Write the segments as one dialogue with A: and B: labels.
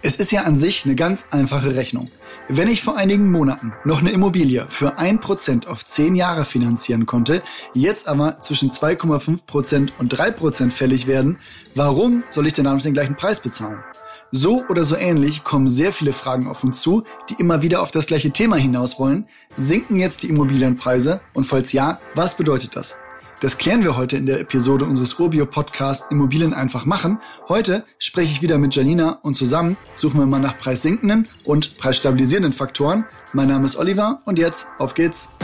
A: Es ist ja an sich eine ganz einfache Rechnung. Wenn ich vor einigen Monaten noch eine Immobilie für 1% auf 10 Jahre finanzieren konnte, jetzt aber zwischen 2,5% und 3% fällig werden, warum soll ich denn dann noch den gleichen Preis bezahlen? So oder so ähnlich kommen sehr viele Fragen auf uns zu, die immer wieder auf das gleiche Thema hinaus wollen. Sinken jetzt die Immobilienpreise? Und falls ja, was bedeutet das? Das klären wir heute in der Episode unseres Urbio Podcasts Immobilien einfach machen. Heute spreche ich wieder mit Janina und zusammen suchen wir mal nach preissinkenden und preisstabilisierenden Faktoren. Mein Name ist Oliver und jetzt auf geht's.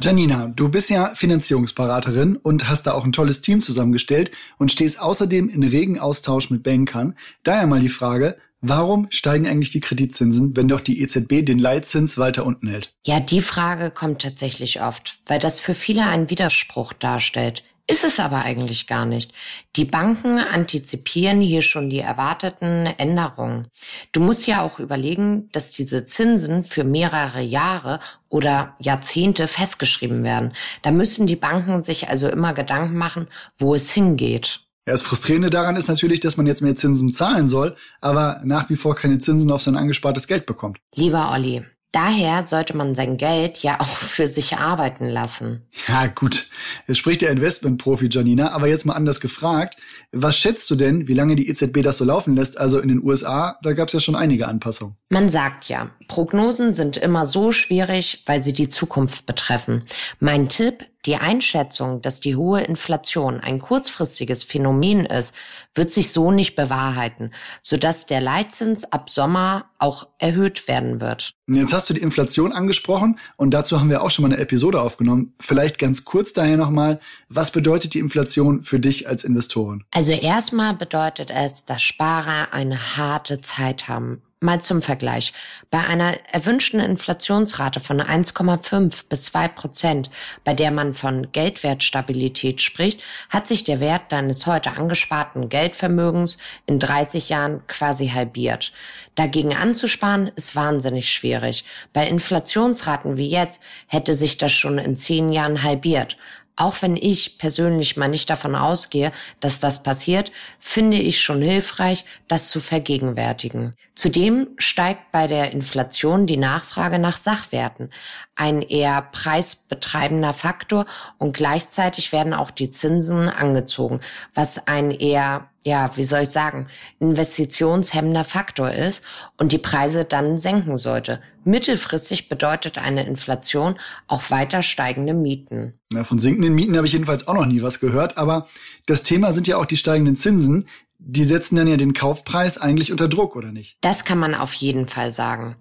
A: Janina, du bist ja Finanzierungsberaterin und hast da auch ein tolles Team zusammengestellt und stehst außerdem in regen Austausch mit Bankern. Daher mal die Frage, Warum steigen eigentlich die Kreditzinsen, wenn doch die EZB den Leitzins weiter unten hält?
B: Ja, die Frage kommt tatsächlich oft, weil das für viele einen Widerspruch darstellt. Ist es aber eigentlich gar nicht. Die Banken antizipieren hier schon die erwarteten Änderungen. Du musst ja auch überlegen, dass diese Zinsen für mehrere Jahre oder Jahrzehnte festgeschrieben werden. Da müssen die Banken sich also immer Gedanken machen, wo es hingeht.
A: Ja, das Frustrierende daran ist natürlich, dass man jetzt mehr Zinsen zahlen soll, aber nach wie vor keine Zinsen auf sein angespartes Geld bekommt.
B: Lieber Olli, Daher sollte man sein Geld ja auch für sich arbeiten lassen.
A: Ja, gut. Jetzt spricht der Investmentprofi Janina, aber jetzt mal anders gefragt. Was schätzt du denn, wie lange die EZB das so laufen lässt? Also in den USA, da gab es ja schon einige Anpassungen.
B: Man sagt ja, Prognosen sind immer so schwierig, weil sie die Zukunft betreffen. Mein Tipp, die Einschätzung, dass die hohe Inflation ein kurzfristiges Phänomen ist, wird sich so nicht bewahrheiten, sodass der Leitzins ab Sommer auch erhöht werden wird.
A: Jetzt hast du die Inflation angesprochen und dazu haben wir auch schon mal eine Episode aufgenommen. Vielleicht ganz kurz daher nochmal, was bedeutet die Inflation für dich als Investorin?
B: Also erstmal bedeutet es, dass Sparer eine harte Zeit haben Mal zum Vergleich. Bei einer erwünschten Inflationsrate von 1,5 bis 2 Prozent, bei der man von Geldwertstabilität spricht, hat sich der Wert deines heute angesparten Geldvermögens in 30 Jahren quasi halbiert. Dagegen anzusparen ist wahnsinnig schwierig. Bei Inflationsraten wie jetzt hätte sich das schon in 10 Jahren halbiert. Auch wenn ich persönlich mal nicht davon ausgehe, dass das passiert, finde ich schon hilfreich, das zu vergegenwärtigen. Zudem steigt bei der Inflation die Nachfrage nach Sachwerten, ein eher preisbetreibender Faktor und gleichzeitig werden auch die Zinsen angezogen, was ein eher ja, wie soll ich sagen, investitionshemmender Faktor ist und die Preise dann senken sollte. Mittelfristig bedeutet eine Inflation auch weiter steigende Mieten.
A: Ja, von sinkenden Mieten habe ich jedenfalls auch noch nie was gehört, aber das Thema sind ja auch die steigenden Zinsen die setzen dann ja den Kaufpreis eigentlich unter Druck, oder nicht?
B: Das kann man auf jeden Fall sagen.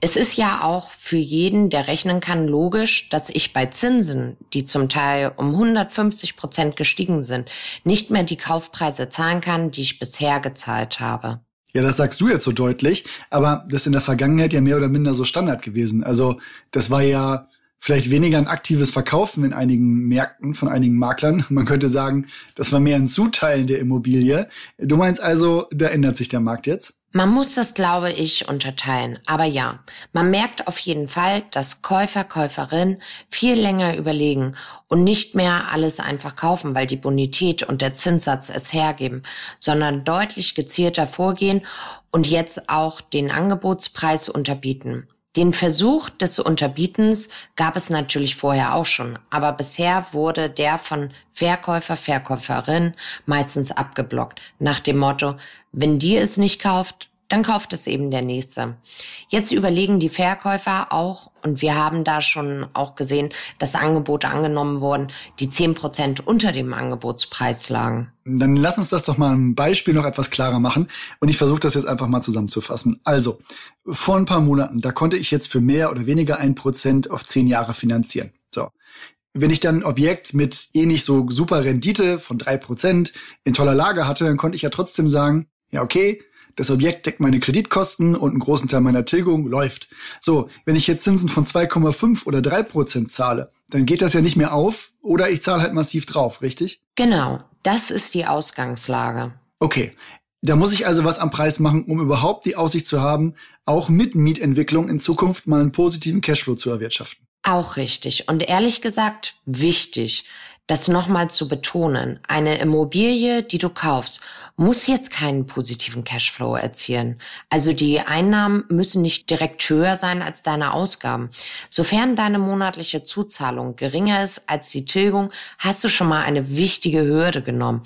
B: Es ist ja auch für jeden, der rechnen kann, logisch, dass ich bei Zinsen, die zum Teil um 150 Prozent gestiegen sind, nicht mehr die Kaufpreise zahlen kann, die ich bisher gezahlt habe.
A: Ja, das sagst du jetzt so deutlich, aber das ist in der Vergangenheit ja mehr oder minder so Standard gewesen. Also das war ja vielleicht weniger ein aktives Verkaufen in einigen Märkten von einigen Maklern. Man könnte sagen, das war mehr ein Zuteilen der Immobilie. Du meinst also, da ändert sich der Markt jetzt?
B: Man muss das, glaube ich, unterteilen. Aber ja, man merkt auf jeden Fall, dass Käufer, Käuferinnen viel länger überlegen und nicht mehr alles einfach kaufen, weil die Bonität und der Zinssatz es hergeben, sondern deutlich gezielter vorgehen und jetzt auch den Angebotspreis unterbieten. Den Versuch des Unterbietens gab es natürlich vorher auch schon, aber bisher wurde der von Verkäufer, Verkäuferin meistens abgeblockt, nach dem Motto, wenn dir es nicht kauft, dann kauft es eben der nächste. Jetzt überlegen die Verkäufer auch, und wir haben da schon auch gesehen, dass Angebote angenommen wurden, die zehn Prozent unter dem Angebotspreis lagen.
A: Dann lass uns das doch mal im Beispiel noch etwas klarer machen. Und ich versuche das jetzt einfach mal zusammenzufassen. Also, vor ein paar Monaten, da konnte ich jetzt für mehr oder weniger ein Prozent auf zehn Jahre finanzieren. So. Wenn ich dann ein Objekt mit eh nicht so super Rendite von drei Prozent in toller Lage hatte, dann konnte ich ja trotzdem sagen, ja, okay, das Objekt deckt meine Kreditkosten und einen großen Teil meiner Tilgung läuft. So, wenn ich jetzt Zinsen von 2,5 oder 3 Prozent zahle, dann geht das ja nicht mehr auf oder ich zahle halt massiv drauf, richtig?
B: Genau, das ist die Ausgangslage.
A: Okay, da muss ich also was am Preis machen, um überhaupt die Aussicht zu haben, auch mit Mietentwicklung in Zukunft mal einen positiven Cashflow zu erwirtschaften.
B: Auch richtig. Und ehrlich gesagt, wichtig das nochmal zu betonen, eine Immobilie, die du kaufst, muss jetzt keinen positiven Cashflow erzielen. Also die Einnahmen müssen nicht direkt höher sein als deine Ausgaben. Sofern deine monatliche Zuzahlung geringer ist als die Tilgung, hast du schon mal eine wichtige Hürde genommen.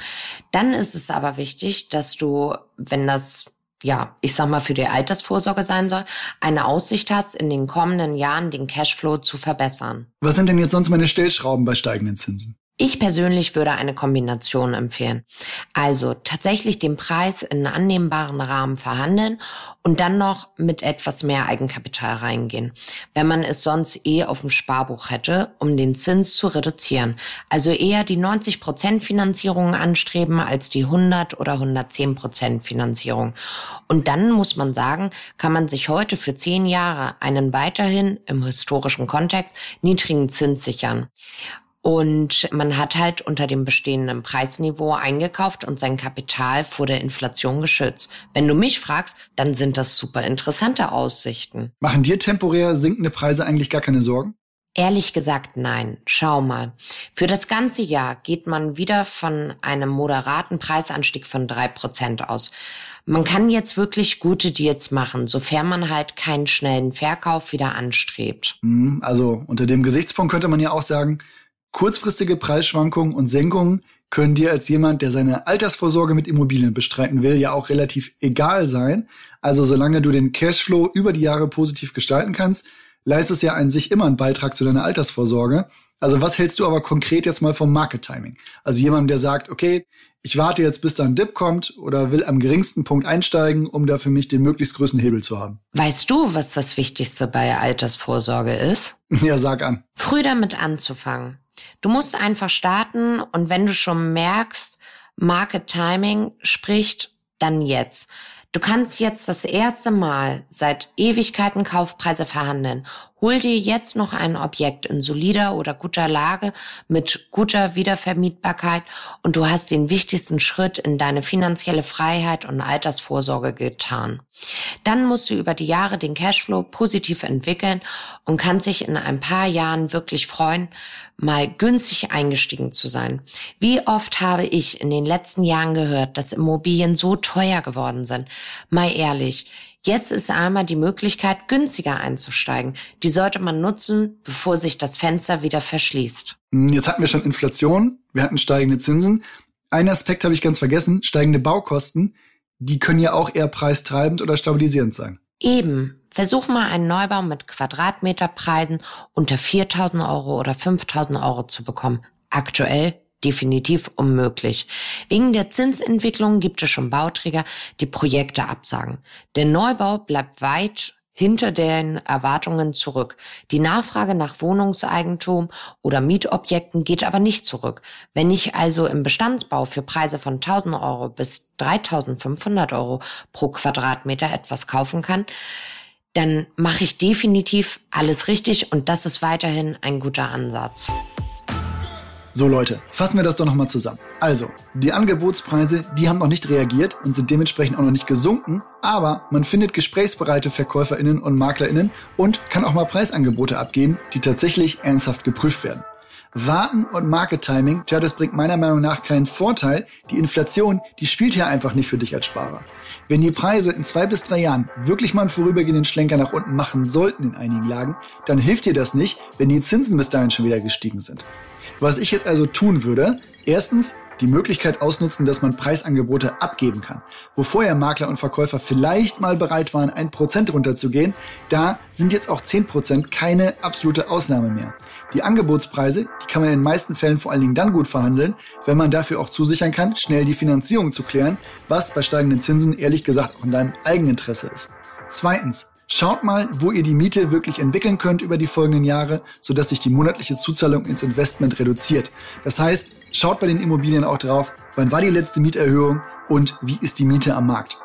B: Dann ist es aber wichtig, dass du, wenn das ja, ich sag mal, für die Altersvorsorge sein soll, eine Aussicht hast, in den kommenden Jahren den Cashflow zu verbessern.
A: Was sind denn jetzt sonst meine Stellschrauben bei steigenden Zinsen?
B: Ich persönlich würde eine Kombination empfehlen. Also tatsächlich den Preis in annehmbaren Rahmen verhandeln und dann noch mit etwas mehr Eigenkapital reingehen, wenn man es sonst eh auf dem Sparbuch hätte, um den Zins zu reduzieren. Also eher die 90 Prozent Finanzierung anstreben als die 100 oder 110 Prozent Finanzierung. Und dann muss man sagen, kann man sich heute für zehn Jahre einen weiterhin im historischen Kontext niedrigen Zins sichern. Und man hat halt unter dem bestehenden Preisniveau eingekauft und sein Kapital vor der Inflation geschützt. Wenn du mich fragst, dann sind das super interessante Aussichten.
A: Machen dir temporär sinkende Preise eigentlich gar keine Sorgen?
B: Ehrlich gesagt, nein. Schau mal. Für das ganze Jahr geht man wieder von einem moderaten Preisanstieg von drei Prozent aus. Man kann jetzt wirklich gute Deals machen, sofern man halt keinen schnellen Verkauf wieder anstrebt.
A: Hm, also unter dem Gesichtspunkt könnte man ja auch sagen, Kurzfristige Preisschwankungen und Senkungen können dir als jemand, der seine Altersvorsorge mit Immobilien bestreiten will, ja auch relativ egal sein. Also solange du den Cashflow über die Jahre positiv gestalten kannst, leistest ja an sich immer einen Beitrag zu deiner Altersvorsorge. Also was hältst du aber konkret jetzt mal vom Market Timing? Also jemandem, der sagt, okay, ich warte jetzt, bis da ein Dip kommt oder will am geringsten Punkt einsteigen, um da für mich den möglichst größten Hebel zu haben.
B: Weißt du, was das Wichtigste bei Altersvorsorge ist?
A: Ja, sag an.
B: Früh damit anzufangen. Du musst einfach starten und wenn du schon merkst, Market Timing spricht, dann jetzt. Du kannst jetzt das erste Mal seit Ewigkeiten Kaufpreise verhandeln Hol dir jetzt noch ein Objekt in solider oder guter Lage mit guter Wiedervermietbarkeit und du hast den wichtigsten Schritt in deine finanzielle Freiheit und Altersvorsorge getan. Dann musst du über die Jahre den Cashflow positiv entwickeln und kannst dich in ein paar Jahren wirklich freuen, mal günstig eingestiegen zu sein. Wie oft habe ich in den letzten Jahren gehört, dass Immobilien so teuer geworden sind? Mal ehrlich, Jetzt ist einmal die Möglichkeit, günstiger einzusteigen. Die sollte man nutzen, bevor sich das Fenster wieder verschließt.
A: Jetzt hatten wir schon Inflation, wir hatten steigende Zinsen. Ein Aspekt habe ich ganz vergessen, steigende Baukosten. Die können ja auch eher preistreibend oder stabilisierend sein.
B: Eben. Versuch mal einen Neubau mit Quadratmeterpreisen unter 4.000 Euro oder 5.000 Euro zu bekommen. Aktuell definitiv unmöglich. Wegen der Zinsentwicklung gibt es schon Bauträger, die Projekte absagen. Der Neubau bleibt weit hinter den Erwartungen zurück. Die Nachfrage nach Wohnungseigentum oder Mietobjekten geht aber nicht zurück. Wenn ich also im Bestandsbau für Preise von 1000 Euro bis 3500 Euro pro Quadratmeter etwas kaufen kann, dann mache ich definitiv alles richtig und das ist weiterhin ein guter Ansatz.
A: So Leute, fassen wir das doch nochmal zusammen. Also, die Angebotspreise, die haben noch nicht reagiert und sind dementsprechend auch noch nicht gesunken, aber man findet gesprächsbereite VerkäuferInnen und MaklerInnen und kann auch mal Preisangebote abgeben, die tatsächlich ernsthaft geprüft werden. Warten und Market Timing, tja, das bringt meiner Meinung nach keinen Vorteil. Die Inflation, die spielt hier einfach nicht für dich als Sparer. Wenn die Preise in zwei bis drei Jahren wirklich mal einen vorübergehenden Schlenker nach unten machen sollten in einigen Lagen, dann hilft dir das nicht, wenn die Zinsen bis dahin schon wieder gestiegen sind. Was ich jetzt also tun würde, erstens die Möglichkeit ausnutzen, dass man Preisangebote abgeben kann. Wo vorher Makler und Verkäufer vielleicht mal bereit waren, ein Prozent runterzugehen, da sind jetzt auch zehn Prozent keine absolute Ausnahme mehr. Die Angebotspreise, die kann man in den meisten Fällen vor allen Dingen dann gut verhandeln, wenn man dafür auch zusichern kann, schnell die Finanzierung zu klären, was bei steigenden Zinsen ehrlich gesagt auch in deinem Eigeninteresse ist. Zweitens, Schaut mal, wo ihr die Miete wirklich entwickeln könnt über die folgenden Jahre, sodass sich die monatliche Zuzahlung ins Investment reduziert. Das heißt, schaut bei den Immobilien auch drauf, wann war die letzte Mieterhöhung und wie ist die Miete am Markt.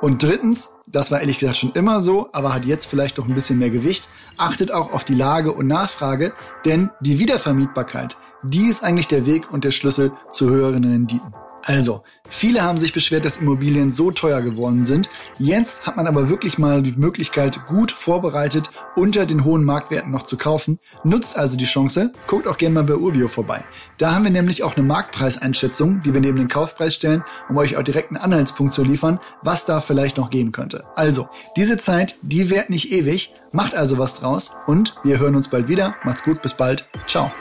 A: Und drittens, das war ehrlich gesagt schon immer so, aber hat jetzt vielleicht noch ein bisschen mehr Gewicht, achtet auch auf die Lage und Nachfrage, denn die Wiedervermietbarkeit, die ist eigentlich der Weg und der Schlüssel zu höheren Renditen. Also, viele haben sich beschwert, dass Immobilien so teuer geworden sind. Jetzt hat man aber wirklich mal die Möglichkeit, gut vorbereitet unter den hohen Marktwerten noch zu kaufen. Nutzt also die Chance, guckt auch gerne mal bei Urbio vorbei. Da haben wir nämlich auch eine Marktpreiseinschätzung, die wir neben den Kaufpreis stellen, um euch auch direkt einen Anhaltspunkt zu liefern, was da vielleicht noch gehen könnte. Also, diese Zeit, die währt nicht ewig. Macht also was draus und wir hören uns bald wieder. Macht's gut, bis bald. Ciao.